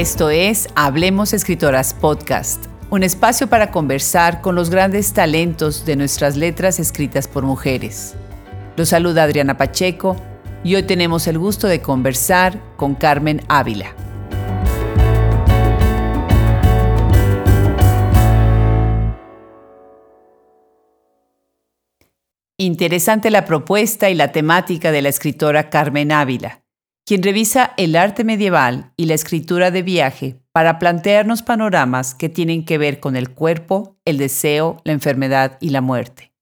Esto es Hablemos Escritoras Podcast, un espacio para conversar con los grandes talentos de nuestras letras escritas por mujeres. Los saluda Adriana Pacheco y hoy tenemos el gusto de conversar con Carmen Ávila. Interesante la propuesta y la temática de la escritora Carmen Ávila quien revisa el arte medieval y la escritura de viaje para plantearnos panoramas que tienen que ver con el cuerpo, el deseo, la enfermedad y la muerte.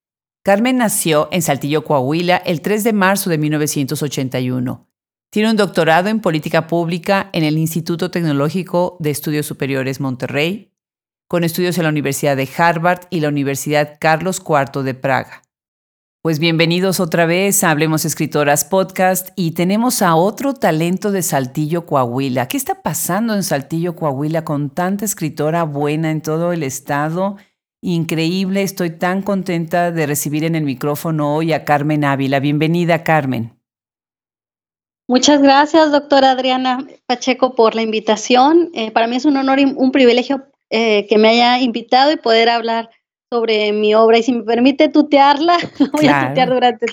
Carmen nació en Saltillo, Coahuila, el 3 de marzo de 1981. Tiene un doctorado en política pública en el Instituto Tecnológico de Estudios Superiores Monterrey, con estudios en la Universidad de Harvard y la Universidad Carlos IV de Praga. Pues bienvenidos otra vez a Hablemos Escritoras Podcast y tenemos a otro talento de Saltillo, Coahuila. ¿Qué está pasando en Saltillo, Coahuila con tanta escritora buena en todo el estado? Increíble, estoy tan contenta de recibir en el micrófono hoy a Carmen Ávila. Bienvenida, Carmen. Muchas gracias, doctora Adriana Pacheco, por la invitación. Eh, para mí es un honor y un privilegio eh, que me haya invitado y poder hablar sobre mi obra y si me permite tutearla, voy a tutear durante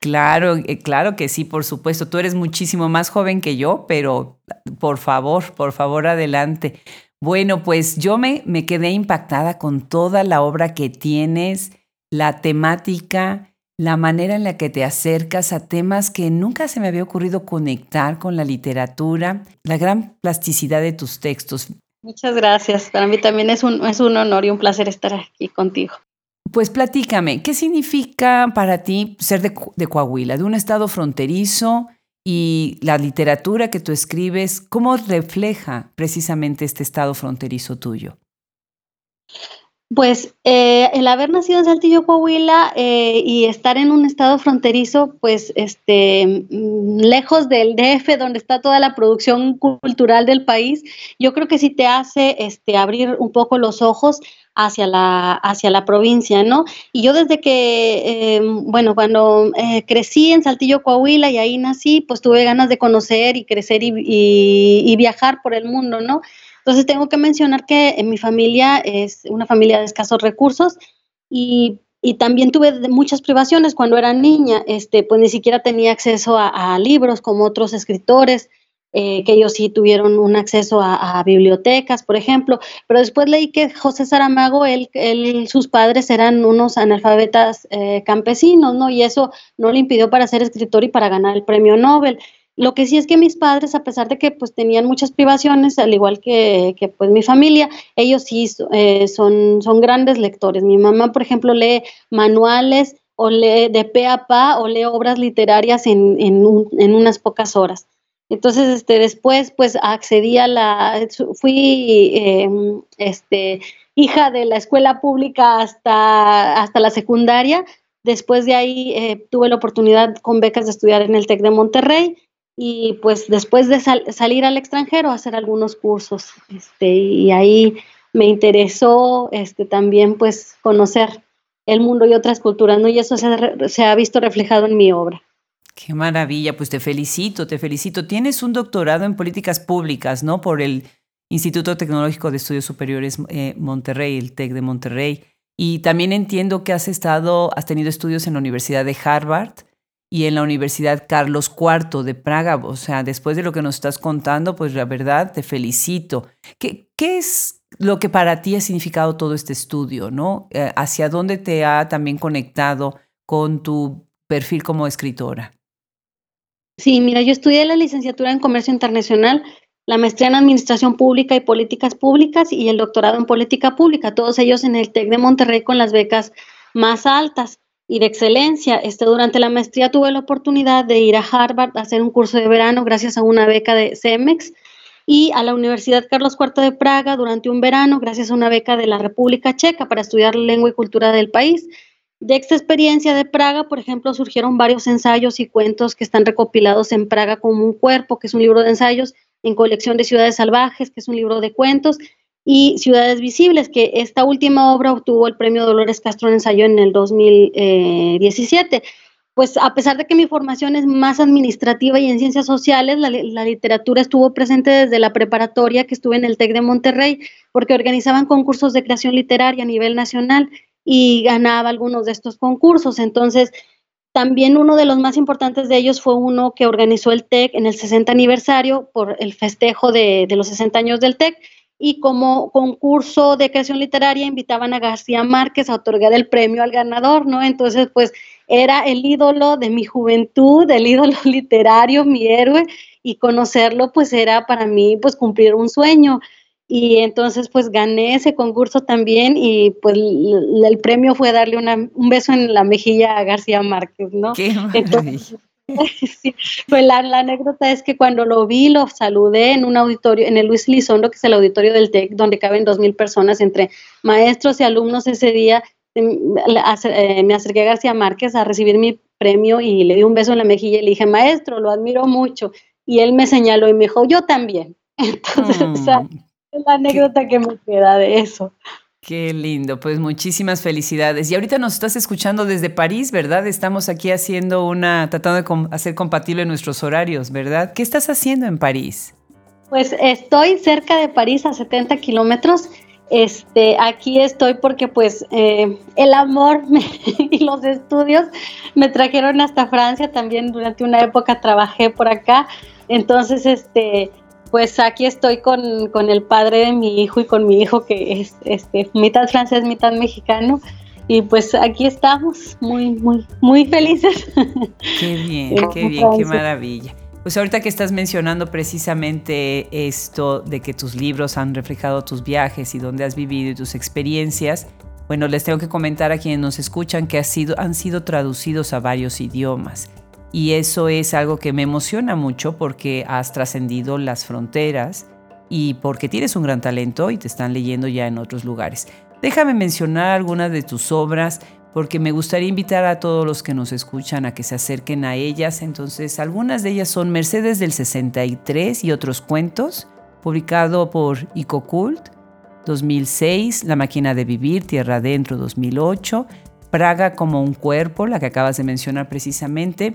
Claro, eh, claro que sí, por supuesto. Tú eres muchísimo más joven que yo, pero por favor, por favor, adelante. Bueno, pues yo me, me quedé impactada con toda la obra que tienes, la temática, la manera en la que te acercas a temas que nunca se me había ocurrido conectar con la literatura, la gran plasticidad de tus textos. Muchas gracias. Para mí también es un, es un honor y un placer estar aquí contigo. Pues platícame, ¿qué significa para ti ser de, de, Coahuila, de un estado fronterizo y la literatura que tú escribes, cómo refleja precisamente este estado fronterizo tuyo? Pues eh, el haber nacido en Saltillo, Coahuila eh, y estar en un estado fronterizo, pues este, mm, lejos del DF, donde está toda la producción cultural del país, yo creo que sí te hace este, abrir un poco los ojos hacia la, hacia la provincia, ¿no? Y yo desde que, em, bueno, cuando eh, crecí en Saltillo, Coahuila y ahí nací, pues tuve ganas de conocer y crecer y, y viajar por el mundo, ¿no? Entonces tengo que mencionar que en mi familia es una familia de escasos recursos y, también tuve muchas privaciones cuando era niña, este, pues ni siquiera tenía acceso a, libros como otros escritores. Eh, que ellos sí tuvieron un acceso a, bibliotecas, por ejemplo, pero después leí que José Saramago, él, sus padres eran unos analfabetas eh, campesinos, ¿no? Y eso no le impidió para ser escritor y para ganar el premio Nobel. Lo que sí es que mis padres, a pesar de que pues tenían muchas privaciones, al igual que, pues mi familia, ellos sí eh, son, son grandes lectores. Mi mamá, por ejemplo, lee manuales o lee de pe a pa o lee obras literarias en, en, unas pocas horas. Entonces, este, después, pues accedí a la, fui, em, este, hija de la escuela pública hasta, hasta la secundaria. Después de ahí eh, tuve la oportunidad con becas de estudiar en el TEC de Monterrey y pues después de salir al extranjero hacer algunos cursos este, y ahí me interesó este, también pues conocer el mundo y otras culturas, ¿no? Y eso se, se ha visto reflejado en mi obra. Qué maravilla, pues te felicito, te felicito. Tienes un doctorado en políticas públicas, ¿no? Por el Instituto Tecnológico de Estudios Superiores eh, Monterrey, el TEC de Monterrey. Y también entiendo que has estado, has tenido estudios en la Universidad de Harvard y en la Universidad Carlos IV de Praga. O sea, después de lo que nos estás contando, pues la verdad te felicito. ¿Qué, qué es lo que para ti ha significado todo este estudio, no? Eh, ¿Hacia dónde te ha también conectado con tu perfil como escritora? Sí, mira, yo estudié la licenciatura en Comercio Internacional, la maestría en Administración Pública y Políticas Públicas y el doctorado en Política Pública, todos ellos en el TEC de Monterrey con las becas más altas y de excelencia. Este, durante la maestría tuve la oportunidad de ir a Harvard a hacer un curso de verano gracias a una beca de CEMEX y a la Universidad Carlos IV de Praga durante un verano gracias a una beca de la República Checa para estudiar lengua y cultura del país. De esta experiencia de Praga, por ejemplo, surgieron varios ensayos y cuentos que están recopilados en Praga como un cuerpo, que es un libro de ensayos, en colección de ciudades salvajes, que es un libro de cuentos, y Ciudades Visibles, que esta última obra obtuvo el premio Dolores Castro en ensayo en el 2017. pues a pesar de que mi formación es más administrativa y en ciencias sociales, la, literatura estuvo presente desde la preparatoria que estuve en el TEC de Monterrey, porque organizaban concursos de creación literaria a nivel nacional y ganaba algunos de estos concursos. Entonces, también uno de los más importantes de ellos fue uno que organizó el TEC en el 60 aniversario por el festejo de los 60 años del TEC y como concurso de creación literaria invitaban a García Márquez a otorgar el premio al ganador, ¿no? Entonces, pues era el ídolo de mi juventud, el ídolo literario, mi héroe, y conocerlo pues era para mí pues cumplir un sueño. Y entonces pues gané ese concurso también y pues el premio fue darle un beso en la mejilla a García Márquez, ¿no? Qué entonces, sí, pues la, anécdota es que cuando lo vi, lo saludé en un auditorio, en el Luis Lizondo, que es el auditorio del TEC, donde caben dos mil personas entre maestros y alumnos ese día, eh, me acerqué a García Márquez a recibir mi premio y le di un beso en la mejilla y le dije, maestro, lo admiro mucho. Y él me señaló y me dijo, yo también. Entonces, mm. es la anécdota que me queda de eso. Qué lindo, pues muchísimas felicidades. Y ahorita nos estás escuchando desde París, ¿verdad? Estamos aquí haciendo una, tratando de hacer compatible nuestros horarios, ¿verdad? ¿Qué estás haciendo en París? Pues estoy cerca de París a 70 kilómetros este, aquí estoy porque pues eh, el amor y los estudios me trajeron hasta Francia, también durante una época trabajé por acá, entonces este, pues aquí estoy con, el padre de mi hijo y con mi hijo que es este, mitad francés, mitad mexicano, y pues aquí estamos muy, muy, muy felices. Qué bien, qué bien, qué maravilla. Pues ahorita que estás mencionando precisamente esto de que tus libros han reflejado tus viajes y dónde has vivido y tus experiencias, bueno, les tengo que comentar a quienes nos escuchan que han sido traducidos a varios idiomas. Y eso es algo que me emociona mucho porque has trascendido las fronteras y porque tienes un gran talento y te están leyendo ya en otros lugares. Déjame mencionar algunas de tus obras porque me gustaría invitar a todos los que nos escuchan a que se acerquen a ellas. Entonces, algunas de ellas son Mercedes del 63 y otros cuentos, publicado por Icocult, 2006, La máquina de vivir, Tierra adentro, 2008, Praga como un cuerpo, la que acabas de mencionar precisamente,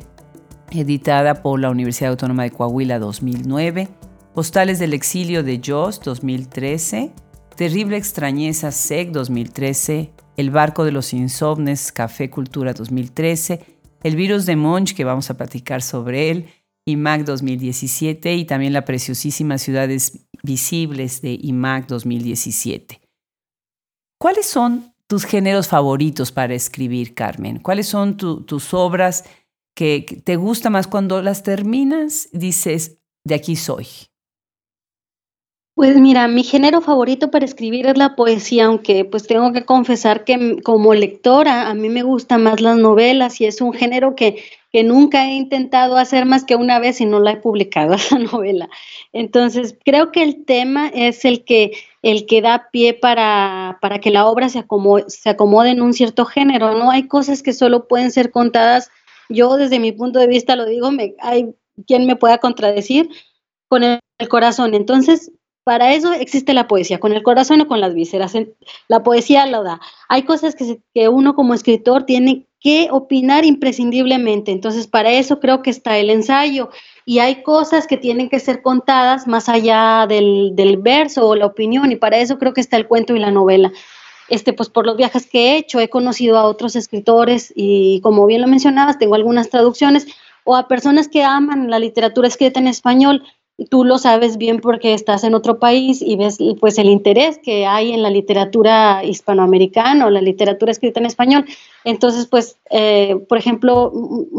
editada por la Universidad Autónoma de Coahuila, 2009, Postales del exilio de Joss, 2013, Terrible extrañeza SEC, 2013, el barco de los insomnes, Café Cultura 2013, El virus de Monch, que vamos a platicar sobre él, IMAC 2017 y también la preciosísima Ciudades Visibles de IMAC 2017. ¿Cuáles son tus géneros favoritos para escribir, Carmen? ¿Cuáles son tus obras que te gusta más cuando las terminas? Dices, de aquí soy. Pues mira, mi género favorito para escribir es la poesía, aunque pues tengo que confesar que como lectora a mí me gustan más las novelas y es un género que, que nunca he intentado hacer más que una vez y no la he publicado esa novela. Entonces creo que el tema es el que, el que da pie para, para que la obra se acomode, se acomode en un cierto género, ¿no? Hay cosas que solo pueden ser contadas, yo desde mi punto de vista lo digo, me, hay quien me pueda contradecir con el corazón. Entonces, para eso existe la poesía, con el corazón o con las vísceras. La poesía lo da. Hay cosas que, que uno como escritor tiene que opinar imprescindiblemente. Entonces, para eso creo que está el ensayo. Y hay cosas que tienen que ser contadas más allá del, del verso o la opinión. Y para eso creo que está el cuento y la novela. Este, pues por los viajes que he hecho, he conocido a otros escritores y como bien lo mencionabas, tengo algunas traducciones o a personas que aman la literatura escrita en español tú lo sabes bien porque estás en otro país y ves pues el interés que hay en la literatura hispanoamericana o la literatura escrita en español. Entonces, pues, eh, por ejemplo,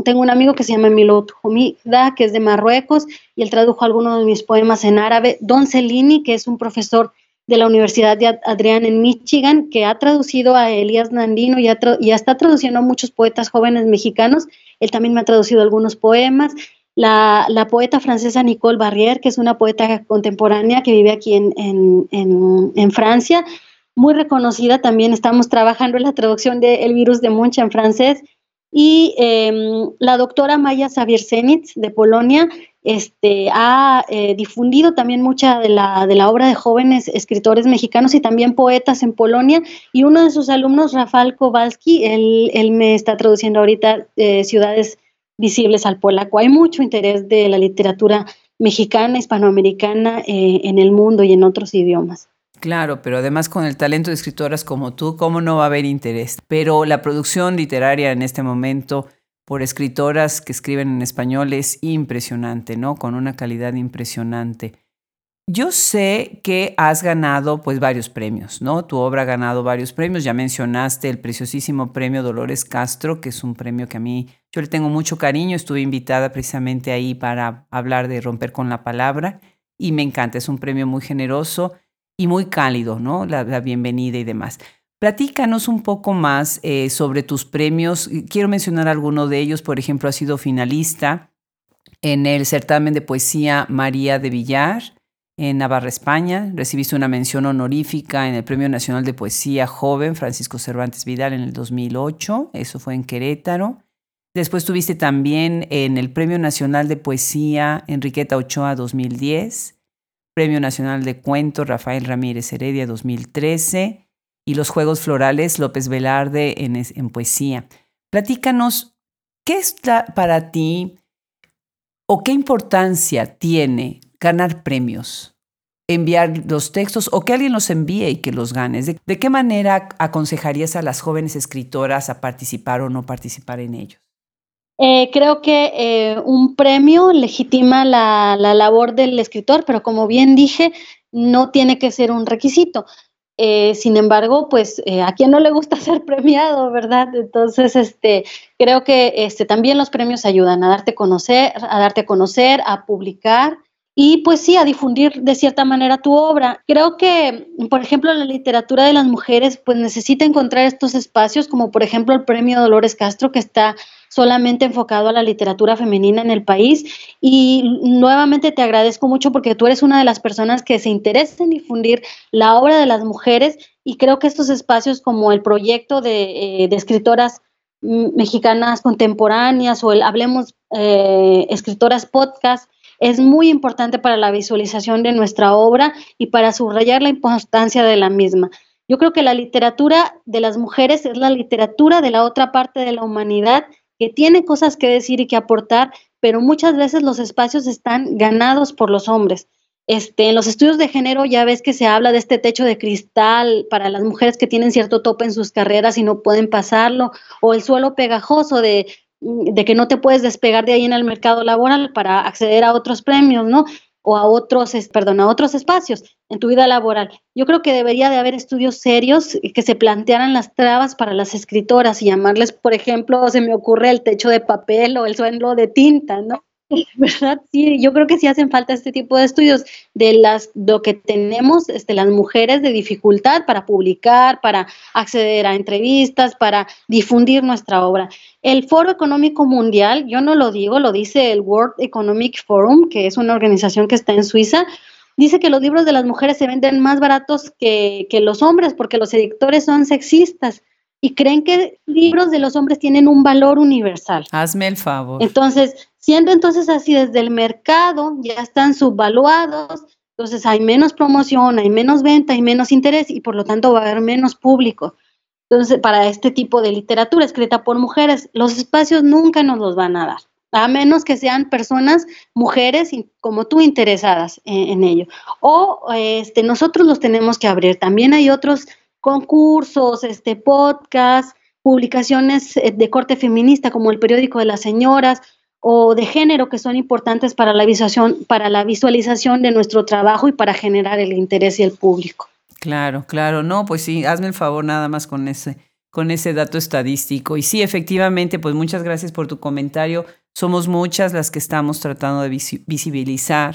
tengo un amigo que se llama Milot Humida, que es de Marruecos, y él tradujo algunos de mis poemas en árabe. Don Cellini, que es un profesor de la Universidad de Adrián en Michigan, que ha traducido a Elías Nandino y, y está traduciendo a muchos poetas jóvenes mexicanos. Él también me ha traducido algunos poemas la, poeta francesa Nicole Barrière, que es una poeta contemporánea que vive aquí en, Francia, muy reconocida. También estamos trabajando en la traducción de El virus de Munch en francés. Y em, la doctora Maya Zenitz de Polonia este, ha eh, difundido también mucha de la, de la obra de jóvenes escritores mexicanos y también poetas en Polonia. Y uno de sus alumnos, Rafael Kowalski, él, él me está traduciendo ahorita eh, Ciudades Visibles al Polaco. Hay mucho interés de la literatura mexicana, hispanoamericana eh, en el mundo y en otros idiomas. Claro, pero además con el talento de escritoras como tú, ¿cómo no va a haber interés? Pero la producción literaria en este momento por escritoras que escriben en español es impresionante, ¿no? Con una calidad impresionante. Yo sé que has ganado pues varios premios, ¿no? Tu obra ha ganado varios premios. Ya mencionaste el preciosísimo premio Dolores Castro, que es un premio que a mí yo le tengo mucho cariño. Estuve invitada precisamente ahí para hablar de romper con la palabra y me encanta. Es un premio muy generoso y muy cálido, ¿no? La, bienvenida y demás. Platícanos un poco más eh, sobre tus premios. Quiero mencionar alguno de ellos. Por ejemplo, has sido finalista en el certamen de poesía María de Villar en Navarra, España. Recibiste una mención honorífica en el Premio Nacional de Poesía Joven Francisco Cervantes Vidal en el 2008. Eso fue en Querétaro. Después tuviste también en el Premio Nacional de Poesía Enriqueta Ochoa 2010 Premio Nacional de Cuento Rafael Ramírez Heredia 2013 y los Juegos Florales López Velarde en, en poesía. Platícanos, ¿qué es para ti o qué importancia tiene ganar premios? enviar los textos o que alguien los envíe y que los ganes. ¿De, qué manera aconsejarías a las jóvenes escritoras a participar o no participar en ellos? Eh, creo que eh, un premio legitima la, labor del escritor, pero como bien dije, no tiene que ser un requisito. Eh, sin embargo, pues a quien no le gusta ser premiado, ¿verdad? Entonces, este, creo que este, también los premios ayudan a darte a conocer, a darte a conocer, a publicar y pues sí, a difundir de cierta manera tu obra. Creo que, por ejemplo, la literatura de las mujeres pues necesita encontrar estos espacios, como por ejemplo el premio Dolores Castro, que está solamente enfocado a la literatura femenina en el país. Y nuevamente te agradezco mucho porque tú eres una de las personas que se interesa en difundir la obra de las mujeres y creo que estos espacios como el proyecto de, eh, escritoras mexicanas contemporáneas o el Hablemos eh, Escritoras Podcast, es muy importante para la visualización de nuestra obra y para subrayar la importancia de la misma. Yo creo que la literatura de las mujeres es la literatura de la otra parte de la humanidad que tiene cosas que decir y que aportar, pero muchas veces los espacios están ganados por los hombres. Este, en los estudios de género ya ves que se habla de este techo de cristal para las mujeres que tienen cierto tope en sus carreras y no pueden pasarlo, o el suelo pegajoso de de que no te puedes despegar de ahí en el mercado laboral para acceder a otros premios, ¿no? O a otros, perdón, a otros espacios en tu vida laboral. Yo creo que debería de haber estudios serios que se plantearan las trabas para las escritoras y llamarles, por ejemplo, se me ocurre el techo de papel o el suelo de tinta, ¿no? ¿Verdad? Sí, yo creo que sí hacen falta este tipo de estudios de las lo que tenemos este, las mujeres de dificultad para publicar, para acceder a entrevistas, para difundir nuestra obra. El Foro Económico Mundial, yo no lo digo, lo dice el World Economic Forum, que es una organización que está en Suiza, dice que los libros de las mujeres se venden más baratos que, que los hombres porque los editores son sexistas y creen que libros de los hombres tienen un valor universal. Hazme el favor. Entonces, siendo entonces así desde el mercado, ya están subvaluados, entonces hay menos promoción, hay menos venta, hay menos interés y por lo tanto va a haber menos público. Entonces, para este tipo de literatura escrita por mujeres, los espacios nunca nos los van a dar, a menos que sean personas, mujeres como tú interesadas en, ello. O este, nosotros los tenemos que abrir. También hay otros concursos, este, podcasts, publicaciones eh, de corte feminista como el periódico de las señoras o de género que son importantes para la visualización, para la visualización de nuestro trabajo y para generar el interés y el público. Claro, claro, no, pues sí, hazme el favor nada más con ese, con ese dato estadístico. Y sí, efectivamente, pues muchas gracias por tu comentario. Somos muchas las que estamos tratando de visibilizar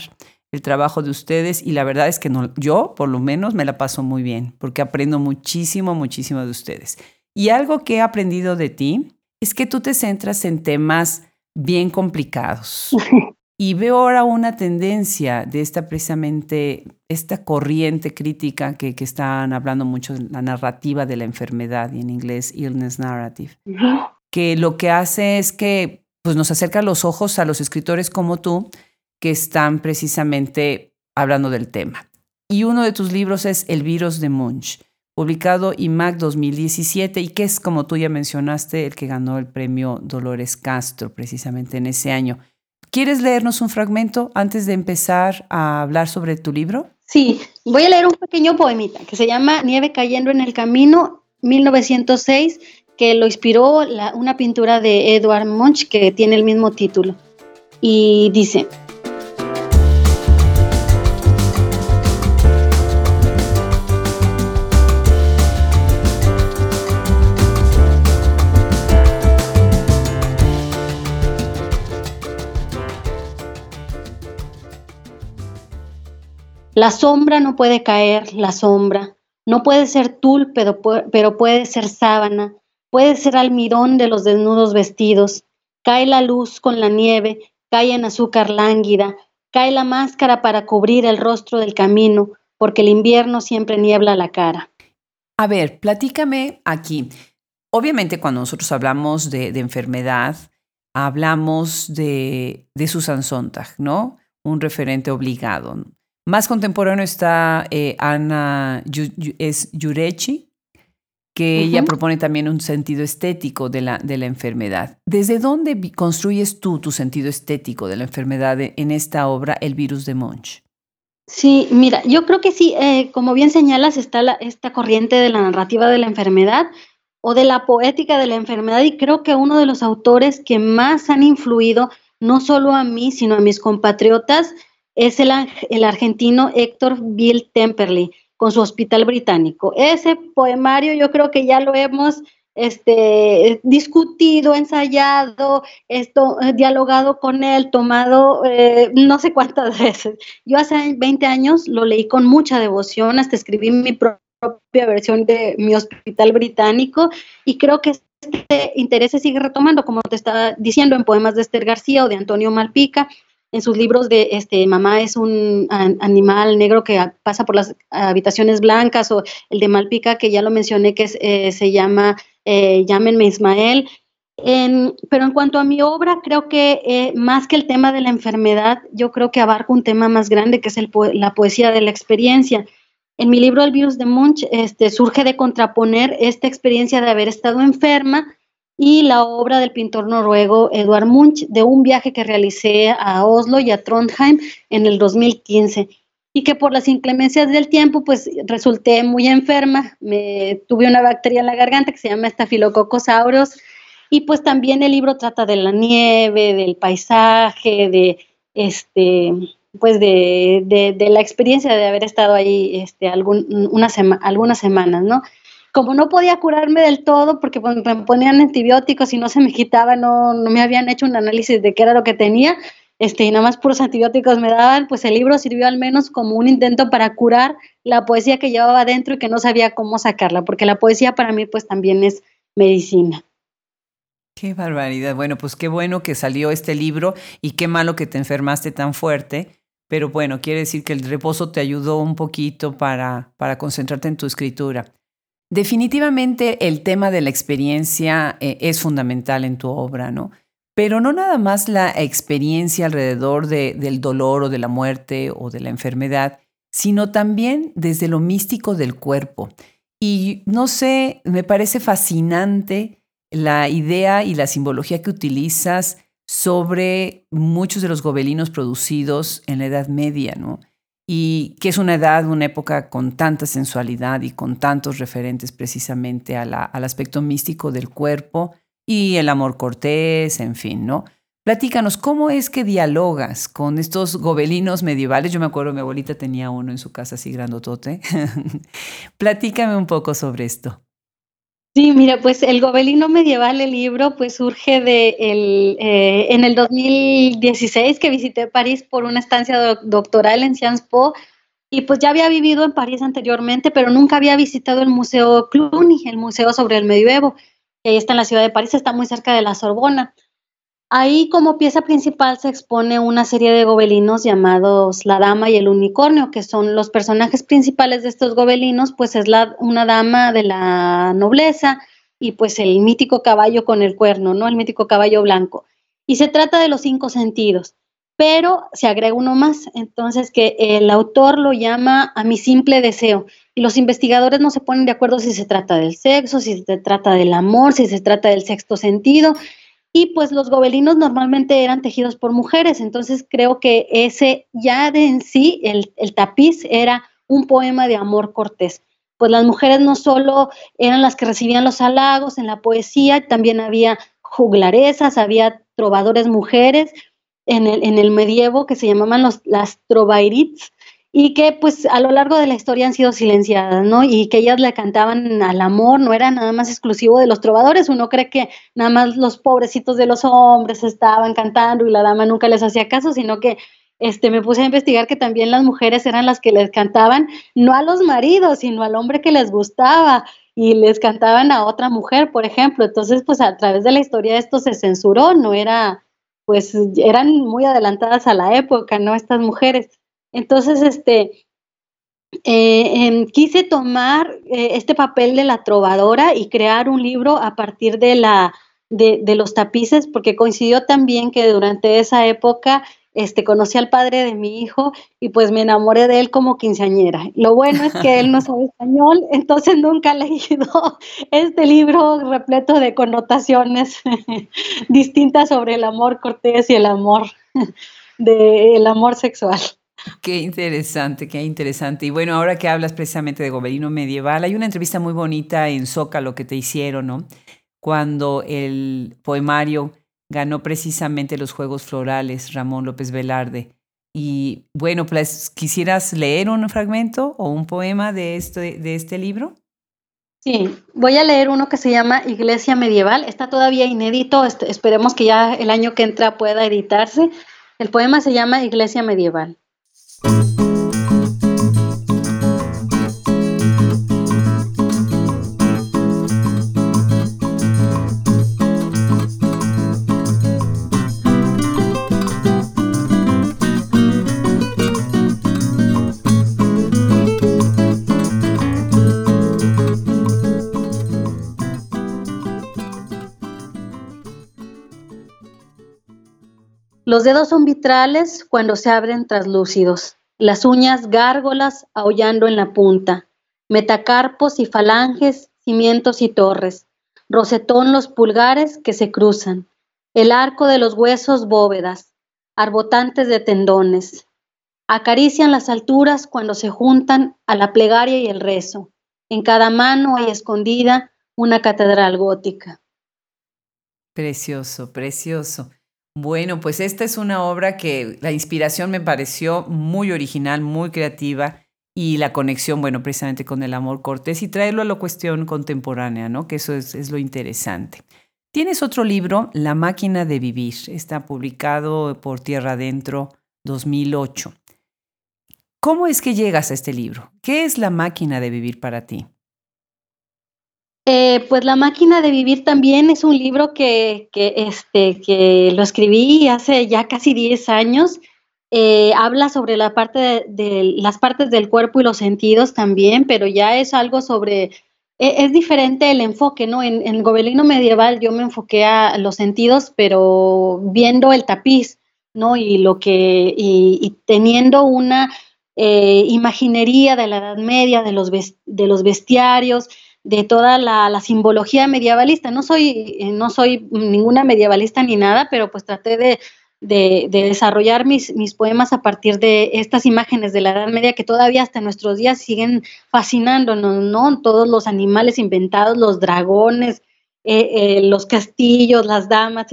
el trabajo de ustedes y la verdad es que no, yo por lo menos me la paso muy bien porque aprendo muchísimo, muchísimo de ustedes. Y algo que he aprendido de ti es que tú te centras en temas bien complicados. Y veo ahora una tendencia de esta precisamente, esta corriente crítica que, que están hablando mucho, la narrativa de la enfermedad y en inglés illness narrative. que lo que hace es que pues, nos acerca los ojos a los escritores como tú que están precisamente hablando del tema. Y uno de tus libros es El virus de Munch, publicado IMAC 2017 y que es, como tú ya mencionaste, el que ganó el premio Dolores Castro precisamente en ese año. ¿Quieres leernos un fragmento antes de empezar a hablar sobre tu libro? Sí, voy a leer un pequeño poemita que se llama Nieve cayendo en el camino, 1906, que lo inspiró una pintura de Edward Munch que tiene el mismo título. Y dice, La sombra no puede caer, la sombra. No puede ser tul, pero, pero puede ser sábana. Puede ser almidón de los desnudos vestidos. Cae la luz con la nieve, cae en azúcar lánguida, cae la máscara para cubrir el rostro del camino, porque el invierno siempre niebla la cara. A ver, platícame aquí. Obviamente cuando nosotros hablamos de, enfermedad, hablamos de, de Susan Sontag, ¿no? Un referente obligado. Más contemporáneo está eh, Ana es Yurechi, que ella propone también un sentido estético de la, de la enfermedad. ¿Desde dónde construyes tú tu sentido estético de la enfermedad en esta obra, El virus de Munch? Sí, mira, yo creo que sí, eh, como bien señalas, está esta corriente de la narrativa de la enfermedad o de la poética de la enfermedad y creo que uno de los autores que más han influido, no solo a mí, sino a mis compatriotas, es el, el argentino Héctor Bill Temperley con su Hospital Británico. Ese poemario yo creo que ya lo hemos este, discutido, ensayado, esto, eh, dialogado con él, tomado eh, no sé cuántas veces. Yo hace 20 años lo leí con mucha devoción, hasta escribí mi propia versión de mi hospital británico y creo que este interés se sigue retomando, como te estaba diciendo, en poemas de Esther García o de Antonio Malpica en sus libros de este Mamá es un animal negro que pasa por las habitaciones blancas o el de Malpica que ya lo mencioné que eh, se llama eh, Llámenme Ismael. pero en cuanto a mi obra, creo que eh, más que el tema de la enfermedad, yo creo que abarca un tema más grande que es el la poesía de la experiencia. En mi libro El virus de Munch este, surge de contraponer esta experiencia de haber estado enferma y la obra del pintor noruego Eduard Munch de un viaje que realicé a Oslo y a Trondheim en el 2015 y que por las inclemencias del tiempo pues resulté muy enferma, me tuve una bacteria en la garganta que se llama Staphylococcus aureus y pues también el libro trata de la nieve, del paisaje, de este pues de, de, la experiencia de haber estado ahí este, algún, una algunas semanas, ¿no? Como no podía curarme del todo porque pues, me ponían antibióticos y no se me quitaba, no, me habían hecho un análisis de qué era lo que tenía, este, y nada más puros antibióticos me daban, pues el libro sirvió al menos como un intento para curar la poesía que llevaba dentro y que no sabía cómo sacarla, porque la poesía para mí pues también es medicina. Qué barbaridad. Bueno, pues qué bueno que salió este libro y qué malo que te enfermaste tan fuerte. Pero bueno, quiere decir que el reposo te ayudó un poquito para, para concentrarte en tu escritura. Definitivamente el tema de la experiencia eh, es fundamental en tu obra, ¿no? Pero no nada más la experiencia alrededor del dolor o de la muerte o de la enfermedad, sino también desde lo místico del cuerpo. Y no sé, me parece fascinante la idea y la simbología que utilizas sobre muchos de los gobelinos producidos en la Edad Media, ¿no? Y que es una edad, una época con tanta sensualidad y con tantos referentes precisamente al aspecto místico del cuerpo y el amor cortés, en fin, ¿no? Platícanos, ¿cómo es que dialogas con estos gobelinos medievales? Yo me acuerdo, mi abuelita tenía uno en su casa así grandotote. Platícame un poco sobre esto. Sí, mira, pues el Gobelino Medieval, el libro, pues surge de el, eh, en el 2016 que visité París por una estancia doctoral en Sciences Po y pues ya había vivido en París anteriormente, pero nunca había visitado el Museo Cluny, el museo sobre el medioevo, que ahí está en la ciudad de París, está muy cerca de la Sorbona. Ahí como pieza principal se expone una serie de gobelinos llamados La Dama y el Unicornio, que son los personajes principales de estos gobelinos, pues es la, una dama de la nobleza y pues el mítico caballo con el cuerno, ¿no? El mítico caballo blanco. Y se trata de los cinco sentidos, pero se agrega uno más, entonces que el autor lo llama a mi simple deseo. Y los investigadores no se ponen de acuerdo si se trata del sexo, si se trata del amor, si se trata del sexto sentido. Y pues los gobelinos normalmente eran tejidos por mujeres, entonces creo que ese ya de en sí, el, tapiz era un poema de amor cortés. Pues las mujeres no solo eran las que recibían los halagos en la poesía, también había juglaresas, había trovadores mujeres en el, en el medievo que se llamaban los, las trovairits, y que pues a lo largo de la historia han sido silenciadas, ¿no? Y que ellas le cantaban al amor, no era nada más exclusivo de los trovadores, uno cree que nada más los pobrecitos de los hombres estaban cantando y la dama nunca les hacía caso, sino que este, me puse a investigar que también las mujeres eran las que les cantaban, no a los maridos, sino al hombre que les gustaba y les cantaban a otra mujer, por ejemplo. Entonces, pues a través de la historia esto se censuró, no era, pues eran muy adelantadas a la época, ¿no? Estas mujeres. Entonces, este, eh, em, quise tomar eh, este papel de la trovadora y crear un libro a partir de, la, de, de, los tapices, porque coincidió también que durante esa época este, conocí al padre de mi hijo y pues me enamoré de él como quinceañera. Lo bueno es que él no sabe español, entonces nunca ha leído este libro repleto de connotaciones distintas sobre el amor cortés y el amor, de, el amor sexual. Qué interesante, qué interesante. Y bueno, ahora que hablas precisamente de gobierno medieval, hay una entrevista muy bonita en Zócalo que te hicieron, ¿no? Cuando el poemario ganó precisamente los Juegos Florales, Ramón López Velarde. Y bueno, pues, ¿quisieras leer un fragmento o un poema de este, de este libro? Sí, voy a leer uno que se llama Iglesia Medieval. Está todavía inédito, este, esperemos que ya el año que entra pueda editarse. El poema se llama Iglesia Medieval. Thank you. Los dedos son vitrales cuando se abren traslúcidos, las uñas gárgolas aullando en la punta, metacarpos y falanges, cimientos y torres, rosetón los pulgares que se cruzan, el arco de los huesos bóvedas, arbotantes de tendones, acarician las alturas cuando se juntan a la plegaria y el rezo. En cada mano hay escondida una catedral gótica. Precioso, precioso. Bueno, pues esta es una obra que la inspiración me pareció muy original, muy creativa y la conexión, bueno, precisamente con el amor cortés y traerlo a la cuestión contemporánea, ¿no? Que eso es, es lo interesante. Tienes otro libro, La máquina de vivir, está publicado por Tierra Adentro 2008. ¿Cómo es que llegas a este libro? ¿Qué es la máquina de vivir para ti? Eh, pues La máquina de vivir también es un libro que, este, que lo escribí hace ya casi 10 años. Eh, habla sobre la parte de, las partes del cuerpo y los sentidos también, pero ya es algo sobre, e, es, diferente el enfoque, ¿no? En, el gobelino medieval yo me enfoqué a los sentidos, pero viendo el tapiz, ¿no? Y lo que, y, teniendo una eh, imaginería de la Edad Media, de los, de los bestiarios, de toda la, simbología medievalista. No soy, eh, no soy ninguna medievalista ni nada, pero pues traté de, desarrollar mis, mis, poemas a partir de estas imágenes de la Edad Media que todavía hasta nuestros días siguen fascinándonos, ¿no? Todos los animales inventados, los dragones, eh, eh, los castillos, las damas,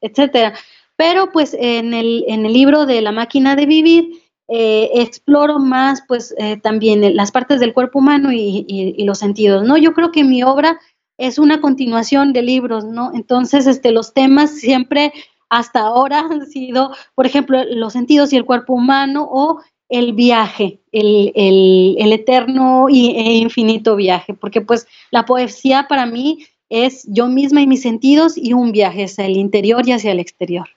etcétera. Pero pues en el, en el libro de La máquina de vivir, eh, exploro más pues eh, también las partes del cuerpo humano y, los sentidos, ¿no? Yo creo que mi obra es una continuación de libros, ¿no? Entonces, este, los temas siempre hasta ahora han sido, por ejemplo, los sentidos y el cuerpo humano o el viaje, el, el eterno e infinito viaje, porque pues la poesía para mí es yo misma y mis sentidos y un viaje hacia el interior y hacia el exterior.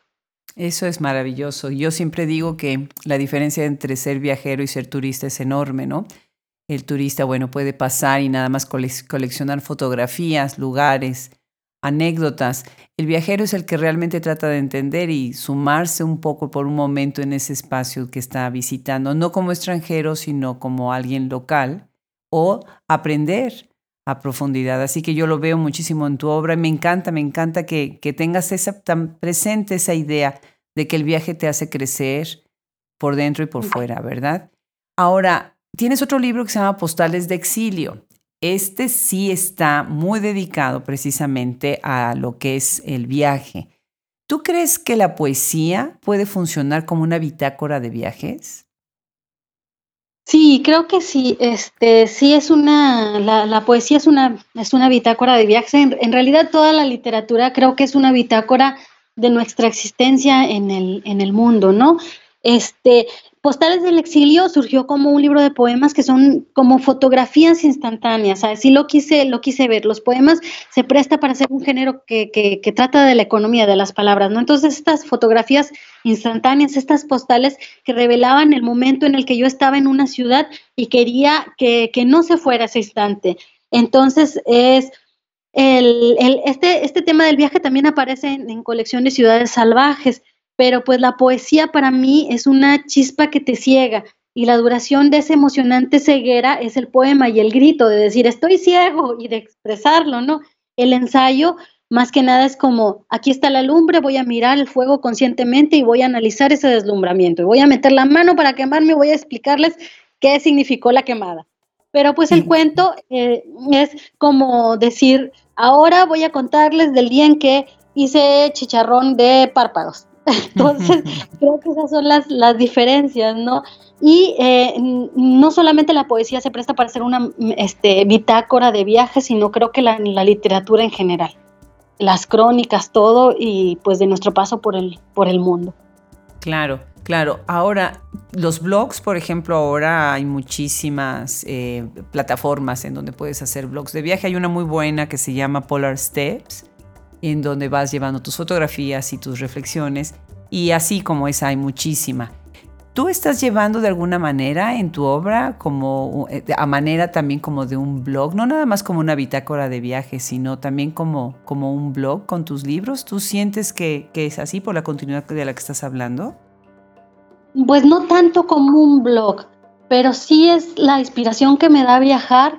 Eso es maravilloso. Yo siempre digo que la diferencia entre ser viajero y ser turista es enorme, ¿no? el turista, bueno, puede pasar y nada más coleccionar fotografías, lugares, anécdotas. El viajero es el que realmente trata de entender y sumarse un poco por un momento en ese espacio que está visitando, no como extranjero, sino como alguien local, o aprender a profundidad. Así que yo lo veo muchísimo en tu obra y me encanta, me encanta que, que tengas esa, tan presente esa idea de que el viaje te hace crecer por dentro y por fuera, ¿verdad? Ahora, Tienes otro libro que se llama Postales de Exilio. Este sí está muy dedicado precisamente a lo que es el viaje. ¿Tú crees que la poesía puede funcionar como una bitácora de viajes? Sí, creo que sí. Este, sí es una, la, poesía es una, es una bitácora de viajes. En, en, realidad toda la literatura creo que es una bitácora de nuestra existencia en el, en el mundo, ¿no? Este, Postales del Exilio surgió como un libro de poemas que son como fotografías instantáneas, así lo quise, lo quise ver. Los poemas se presta para ser un género que, trata de la economía de las palabras, ¿no? Entonces estas fotografías instantáneas, estas postales que revelaban el momento en el que yo estaba en una ciudad y quería que, no se fuera ese instante. Entonces es el, este, este tema del viaje también aparece en, en colección de ciudades salvajes pero pues la poesía para mí es una chispa que te ciega y la duración de esa emocionante ceguera es el poema y el grito de decir estoy ciego y de expresarlo, ¿no? El ensayo más que nada es como aquí está la lumbre, voy a mirar el fuego conscientemente y voy a analizar ese deslumbramiento y voy a meter la mano para quemarme y voy a explicarles qué significó la quemada. Pero pues el cuento eh, es como decir, ahora voy a contarles del día en que hice chicharrón de párpados entonces, creo que esas son las, las diferencias, ¿no? Y eh, no solamente la poesía se presta para ser una este, bitácora de viajes, sino creo que la, la, literatura en general, las crónicas, todo, y pues de nuestro paso por el, por el mundo. Claro, claro. Ahora, los blogs, por ejemplo, ahora hay muchísimas eh, plataformas en donde puedes hacer blogs de viaje. Hay una muy buena que se llama Polar Steps, en donde vas llevando tus fotografías y tus reflexiones. Y así como esa hay muchísima. ¿Tú estás llevando de alguna manera en tu obra como eh, a manera también como de un blog, no nada más como una bitácora de viaje, sino también como, como un blog con tus libros? ¿Tú sientes que, que es así por la continuidad de la que estás hablando? Pues no tanto como un blog, pero sí es la inspiración que me da viajar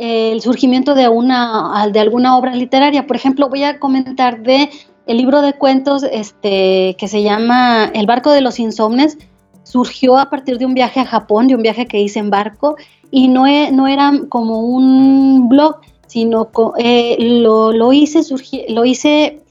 el surgimiento de, una, de alguna obra literaria. Por ejemplo, voy a comentar de el libro de cuentos este, que se llama El barco de los insomnes. Surgió a partir de un viaje a Japón, de un viaje que hice en barco, y no, no era como un blog, sino eh, lo, lo, hice, lo hice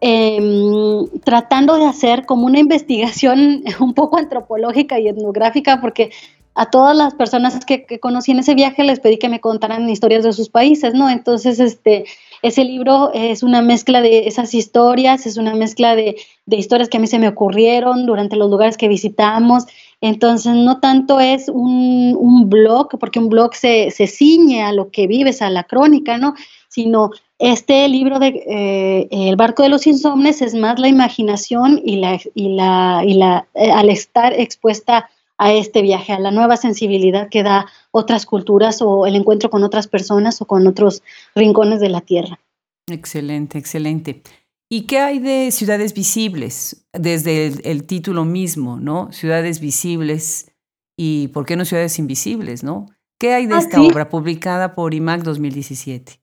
em, tratando de hacer como una investigación un poco antropológica y etnográfica, porque a todas las personas que, conocí en ese viaje les pedí que me contaran historias de sus países, ¿no? Entonces, este, ese libro es una mezcla de esas historias, es una mezcla de, historias que a mí se me ocurrieron durante los lugares que visitamos. Entonces, no tanto es un, blog, porque un blog se, ciñe a lo que vives, a la crónica, ¿no? Sino este libro de eh, El barco de los insomnes es más la imaginación y la, y la, y la eh, al estar expuesta a este viaje, a la nueva sensibilidad que da otras culturas o el encuentro con otras personas o con otros rincones de la Tierra. Excelente, excelente. ¿Y qué hay de ciudades visibles? Desde el, título mismo, ¿no? Ciudades visibles y, ¿por qué no ciudades invisibles, no? ¿Qué hay de ah, esta obra publicada por IMAC 2017?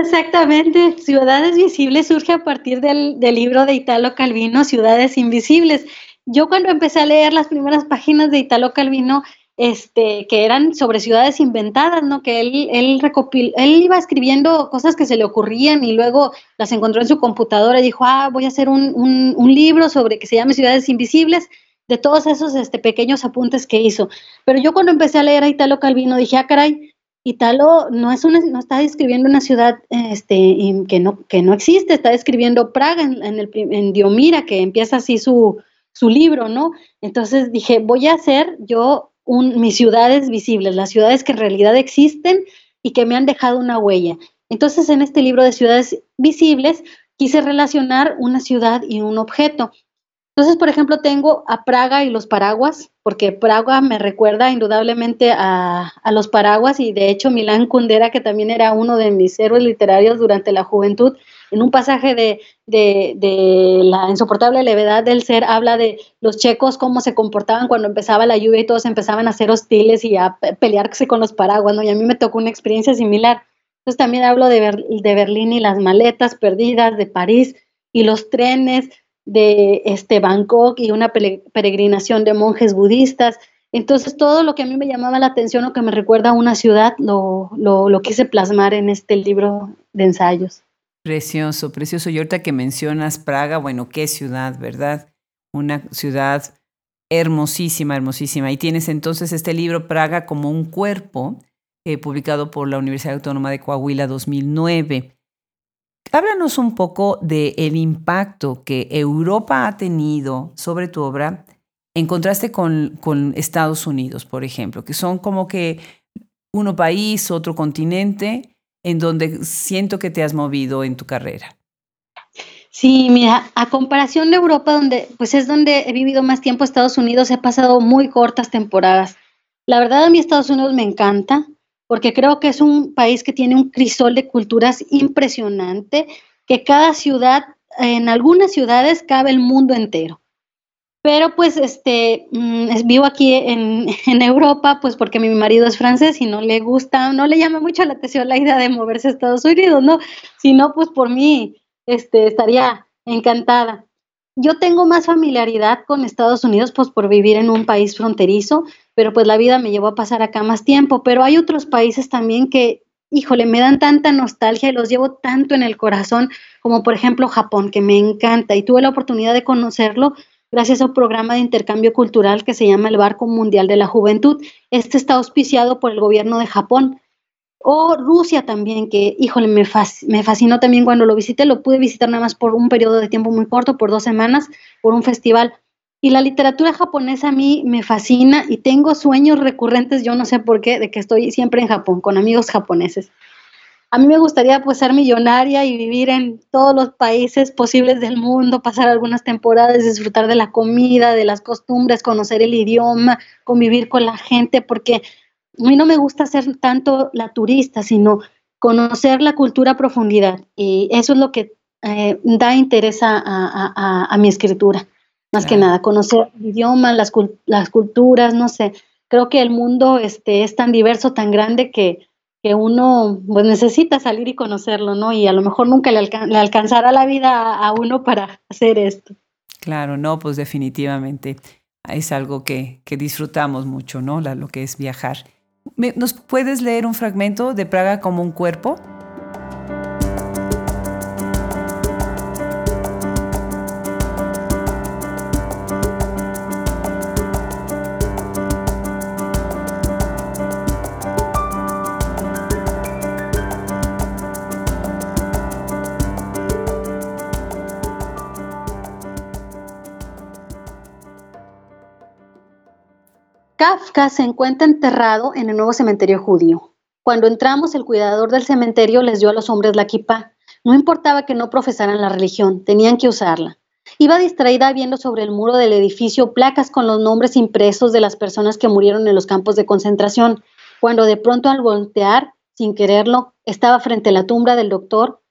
Exactamente, Ciudades Visibles surge a partir del, del libro de Italo Calvino, Ciudades Invisibles yo cuando empecé a leer las primeras páginas de Italo Calvino, este, que eran sobre ciudades inventadas, ¿no? Que él, él, recopil él iba escribiendo cosas que se le ocurrían y luego las encontró en su computadora y dijo, ah, voy a hacer un, un, libro sobre que se llame Ciudades Invisibles, de todos esos este, pequeños apuntes que hizo. Pero yo cuando empecé a leer a Italo Calvino dije, ah, caray, Italo no, es una, no está describiendo una ciudad este, que, no, que no existe, está describiendo Praga en, en, el, en Diomira, que empieza así su, su libro, ¿no? Entonces dije, voy a hacer yo un, mis ciudades visibles, las ciudades que en realidad existen y que me han dejado una huella. Entonces en este libro de ciudades visibles quise relacionar una ciudad y un objeto. Entonces, por ejemplo, tengo a Praga y los paraguas, porque Praga me recuerda indudablemente a, los paraguas y de hecho Milán Kundera, que también era uno de mis héroes literarios durante la juventud, en un pasaje de, de, la insoportable levedad del ser, habla de los checos, cómo se comportaban cuando empezaba la lluvia y todos empezaban a ser hostiles y a pelearse con los paraguas, ¿no? Y a mí me tocó una experiencia similar. Entonces también hablo de, de Berlín y las maletas perdidas, de París y los trenes, de este Bangkok y una peregrinación de monjes budistas. Entonces, todo lo que a mí me llamaba la atención o que me recuerda a una ciudad, lo, lo, quise plasmar en este libro de ensayos. Precioso, precioso. Y ahorita que mencionas Praga, bueno, qué ciudad, ¿verdad? Una ciudad hermosísima, hermosísima. Y tienes entonces este libro, Praga como un cuerpo, eh, publicado por la Universidad Autónoma de Coahuila 2009. Háblanos un poco del el impacto que Europa ha tenido sobre tu obra en contraste con, con Estados Unidos, por ejemplo, que son como que uno país, otro continente, en donde siento que te has movido en tu carrera. Sí, mira, a comparación de Europa, donde pues es donde he vivido más tiempo, Estados Unidos, he pasado muy cortas temporadas. La verdad a mí Estados Unidos me encanta porque creo que es un país que tiene un crisol de culturas impresionante, que cada ciudad, en algunas ciudades cabe el mundo entero. Pero pues este, mm, vivo aquí en, en, Europa, pues porque mi marido es francés y no le gusta, no le llama mucho la atención la idea de moverse a Estados Unidos, ¿no? Si no, pues por mí este, estaría encantada. Yo tengo más familiaridad con Estados Unidos, pues por vivir en un país fronterizo, pero pues la vida me llevó a pasar acá más tiempo. Pero hay otros países también que, híjole, me dan tanta nostalgia y los llevo tanto en el corazón, como por ejemplo Japón, que me encanta. Y tuve la oportunidad de conocerlo gracias a un programa de intercambio cultural que se llama el Barco Mundial de la Juventud. Este está auspiciado por el gobierno de Japón. O Rusia también, que, híjole, me, me fascinó también cuando lo visité, lo pude visitar nada más por un periodo de tiempo muy corto, por dos semanas, por un festival. Y la literatura japonesa a mí me fascina y tengo sueños recurrentes, yo no sé por qué, de que estoy siempre en Japón, con amigos japoneses. A mí me gustaría pues ser millonaria y vivir en todos los países posibles del mundo, pasar algunas temporadas, disfrutar de la comida, de las costumbres, conocer el idioma, convivir con la gente, porque a mí no me gusta ser tanto la turista, sino conocer la cultura a profundidad. Y eso es lo que eh, da interés a, mi escritura. Más que nada, conocer el idioma, las, las, culturas, no sé. Creo que el mundo este, es tan diverso, tan grande que, que uno pues, necesita salir y conocerlo, ¿no? Y a lo mejor nunca le, alcanzará la vida a, uno para hacer esto. Claro, no, pues definitivamente es algo que, que disfrutamos mucho, ¿no? lo que es viajar. ¿Nos puedes leer un fragmento de Praga como un cuerpo? Kafka se encuentra enterrado en el nuevo cementerio judío. Cuando entramos, el cuidador del cementerio les dio a los hombres la kippah. No importaba que no profesaran la religión, tenían que usarla. Iba distraída viendo sobre el muro del edificio placas con los nombres impresos de las personas que murieron en los campos de concentración, cuando de pronto al voltear, sin quererlo, estaba frente a la tumba del doctor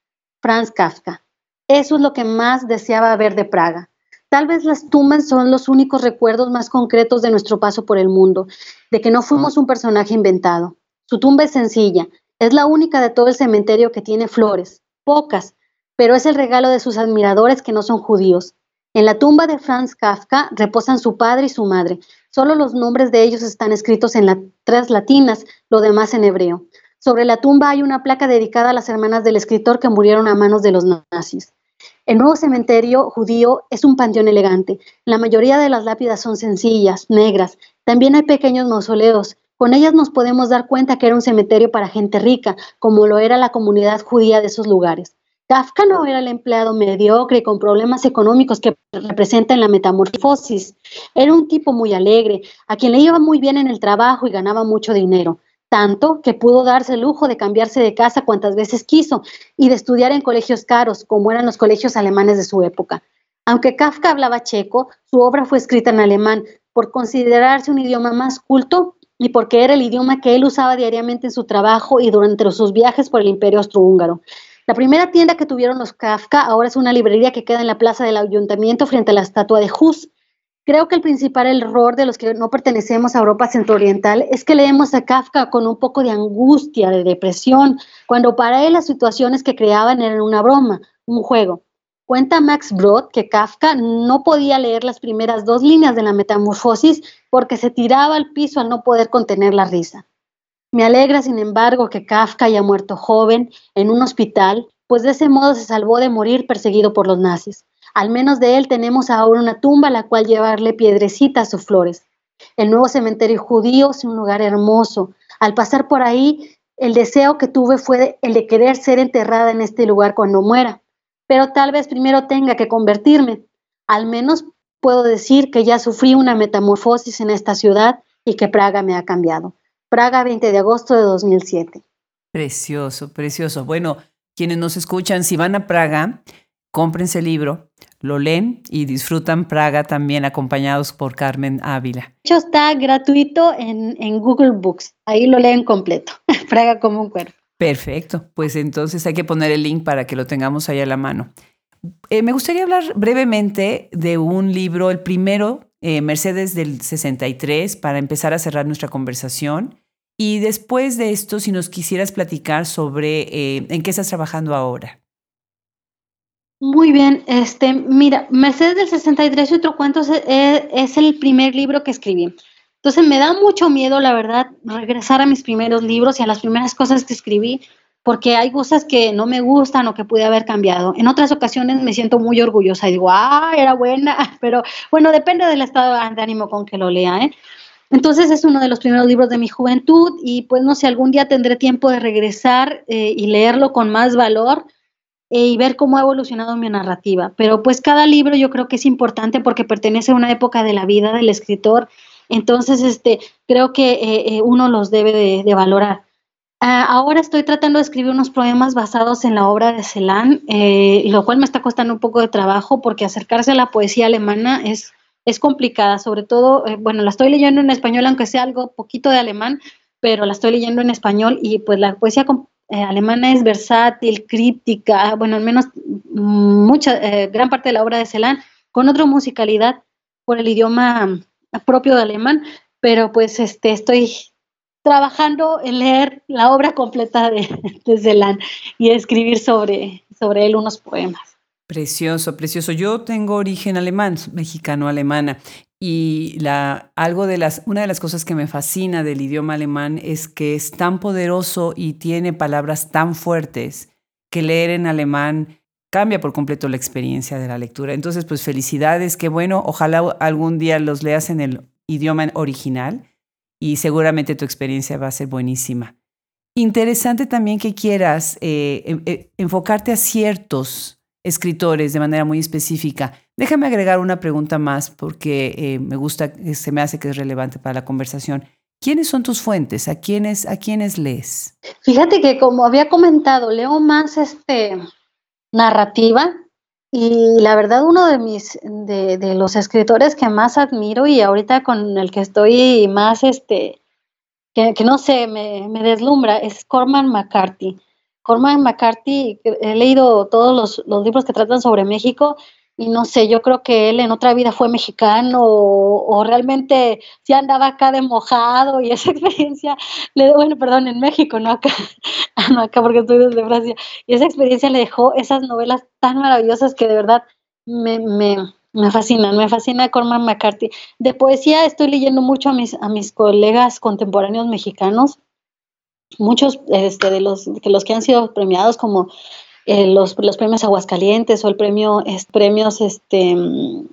Franz Kafka. Eso es lo que más deseaba ver de Praga. Tal vez las tumbas son los únicos recuerdos más concretos de nuestro paso por el mundo, de que no fuimos un personaje inventado. Su tumba es sencilla, es la única de todo el cementerio que tiene flores, pocas, pero es el regalo de sus admiradores que no son judíos. En la tumba de Franz Kafka reposan su padre y su madre. Solo los nombres de ellos están escritos en letras latinas, lo demás en hebreo. Sobre la tumba hay una placa dedicada a las hermanas del escritor que murieron a manos de los nazis. El nuevo cementerio judío es un panteón elegante. La mayoría de las lápidas son sencillas, negras. También hay pequeños mausoleos. Con ellas nos podemos dar cuenta que era un cementerio para gente rica, como lo era la comunidad judía de esos lugares. Kafka no era el empleado mediocre con problemas económicos que representa en la metamorfosis. Era un tipo muy alegre, a quien le iba muy bien en el trabajo y ganaba mucho dinero tanto que pudo darse el lujo de cambiarse de casa cuantas veces quiso y de estudiar en colegios caros, como eran los colegios alemanes de su época. Aunque Kafka hablaba checo, su obra fue escrita en alemán por considerarse un idioma más culto y porque era el idioma que él usaba diariamente en su trabajo y durante sus viajes por el imperio austrohúngaro. La primera tienda que tuvieron los Kafka ahora es una librería que queda en la plaza del ayuntamiento frente a la estatua de Hus. Creo que el principal error de los que no pertenecemos a Europa centrooriental es que leemos a Kafka con un poco de angustia, de depresión, cuando para él las situaciones que creaban eran una broma, un juego. Cuenta Max Brod que Kafka no podía leer las primeras dos líneas de la metamorfosis porque se tiraba al piso al no poder contener la risa. Me alegra, sin embargo, que Kafka haya muerto joven en un hospital, pues de ese modo se salvó de morir perseguido por los nazis. Al menos de él tenemos ahora una tumba a la cual llevarle piedrecitas o flores. El nuevo cementerio judío es un lugar hermoso. Al pasar por ahí, el deseo que tuve fue el de querer ser enterrada en este lugar cuando muera pero tal vez primero tenga que convertirme. Al menos puedo decir que ya sufrí una metamorfosis en esta ciudad y que Praga me ha cambiado. Praga, 20 de agosto de 2007. Precioso, precioso. Bueno, quienes nos escuchan, si van a Praga, cómprense el libro, lo leen y disfrutan Praga también acompañados por Carmen Ávila. De hecho, está gratuito en, en Google Books. Ahí lo leen completo. Praga como un cuerpo. Perfecto, pues entonces hay que poner el link para que lo tengamos ahí a la mano. Eh, me gustaría hablar brevemente de un libro, el primero, eh, Mercedes del 63, para empezar a cerrar nuestra conversación. Y después de esto, si nos quisieras platicar sobre eh, en qué estás trabajando ahora. Muy bien, este, mira, Mercedes del 63 y otro cuento es el primer libro que escribí. Entonces me da mucho miedo, la verdad, regresar a mis primeros libros y a las primeras cosas que escribí, porque hay cosas que no me gustan o que pude haber cambiado. En otras ocasiones me siento muy orgullosa y digo, ah, era buena, pero bueno, depende del estado de ánimo con que lo lea, ¿eh? Entonces es uno de los primeros libros de mi juventud y pues no sé, algún día tendré tiempo de regresar eh, y leerlo con más valor y ver cómo ha evolucionado mi narrativa. Pero pues cada libro yo creo que es importante porque pertenece a una época de la vida del escritor entonces, este, creo que eh, eh, uno los debe de, valorar. Ah, ahora estoy tratando de escribir unos poemas basados en la obra de Celan, eh, lo cual me está costando un poco de trabajo porque acercarse a la poesía alemana es, es complicada, sobre todo, bueno, la estoy leyendo en español, aunque sea algo poquito de alemán, pero la estoy leyendo en español y pues la poesía alemana es versátil, críptica, bueno, al menos mm, mucha, gran parte de la obra de Celan, con otra musicalidad por el idioma propio de alemán, pero pues este, estoy trabajando en leer la obra completa de, de Celan y escribir sobre, sobre él unos poemas. Precioso, precioso. Yo tengo origen alemán, mexicano-alemana, y la, algo de las, una de las cosas que me fascina del idioma alemán es que es tan poderoso y tiene palabras tan fuertes que leer en alemán cambia por completo la experiencia de la lectura. Entonces, pues felicidades, qué bueno. Ojalá algún día los leas en el idioma original y seguramente tu experiencia va a ser buenísima. Interesante también que quieras eh, em, eh, enfocarte a ciertos escritores de manera muy específica. Déjame agregar una pregunta más porque eh, me gusta, se me hace que es relevante para la conversación. ¿Quiénes son tus fuentes? ¿A quiénes, a quiénes lees? Fíjate que como había comentado, leo más este, narrativa y la verdad uno de mis de, de, los escritores que más admiro y ahorita con el que estoy más este que, que no sé me, me, deslumbra es Corman McCarthy Corman McCarthy he leído todos los, libros que tratan sobre México y no sé, yo creo que él en otra vida fue mexicano o, realmente sí andaba acá de mojado y esa experiencia, le, bueno, perdón, en México, no acá, no acá porque estoy desde Francia, y esa experiencia le dejó esas novelas tan maravillosas que de verdad me, me, me fascinan, me fascina Corman McCarthy. De poesía estoy leyendo mucho a mis, a mis colegas contemporáneos mexicanos, muchos este, de, los, los que han sido premiados como eh, los, los, premios Aguascalientes o el premio premios este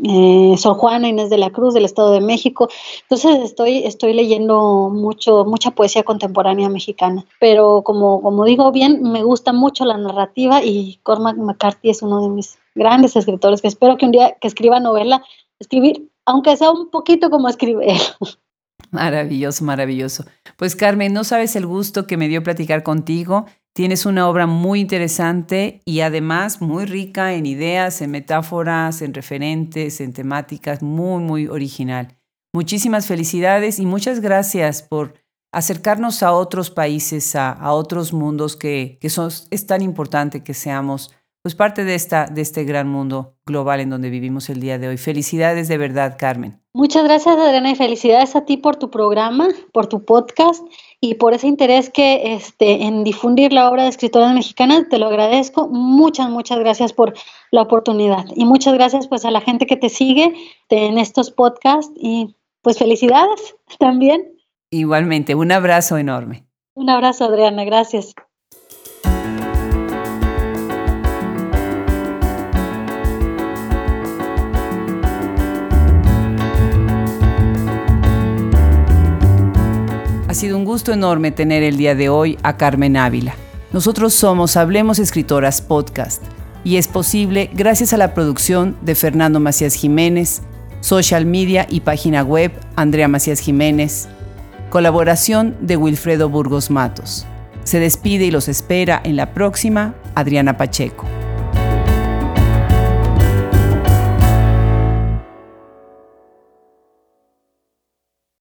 eh, Sor Juana Inés de la Cruz del Estado de México. Entonces estoy, estoy leyendo mucho, mucha poesía contemporánea mexicana. Pero como, como digo bien, me gusta mucho la narrativa y Cormac McCarthy es uno de mis grandes escritores que espero que un día que escriba novela, escribir, aunque sea un poquito como escribe él. Maravilloso, maravilloso. Pues Carmen, no sabes el gusto que me dio platicar contigo. Tienes una obra muy interesante y además muy rica en ideas, en metáforas, en referentes, en temáticas, muy, muy original. Muchísimas felicidades y muchas gracias por acercarnos a otros países, a, otros mundos que, son, es tan importante que seamos pues parte de, esta, de este gran mundo global en donde vivimos el día de hoy. Felicidades de verdad, Carmen. Muchas gracias, Adriana, y felicidades a ti por tu programa, por tu podcast y por ese interés que este, en difundir la obra de escritoras mexicanas. Te lo agradezco. Muchas, muchas gracias por la oportunidad. Y muchas gracias pues a la gente que te sigue en estos podcasts y pues felicidades también. Igualmente, un abrazo enorme. Un abrazo, Adriana, gracias. Sido un gusto enorme tener el día de hoy a Carmen Ávila. Nosotros somos Hablemos Escritoras Podcast y es posible gracias a la producción de Fernando Macías Jiménez, social media y página web Andrea Macías Jiménez, colaboración de Wilfredo Burgos Matos. Se despide y los espera en la próxima Adriana Pacheco.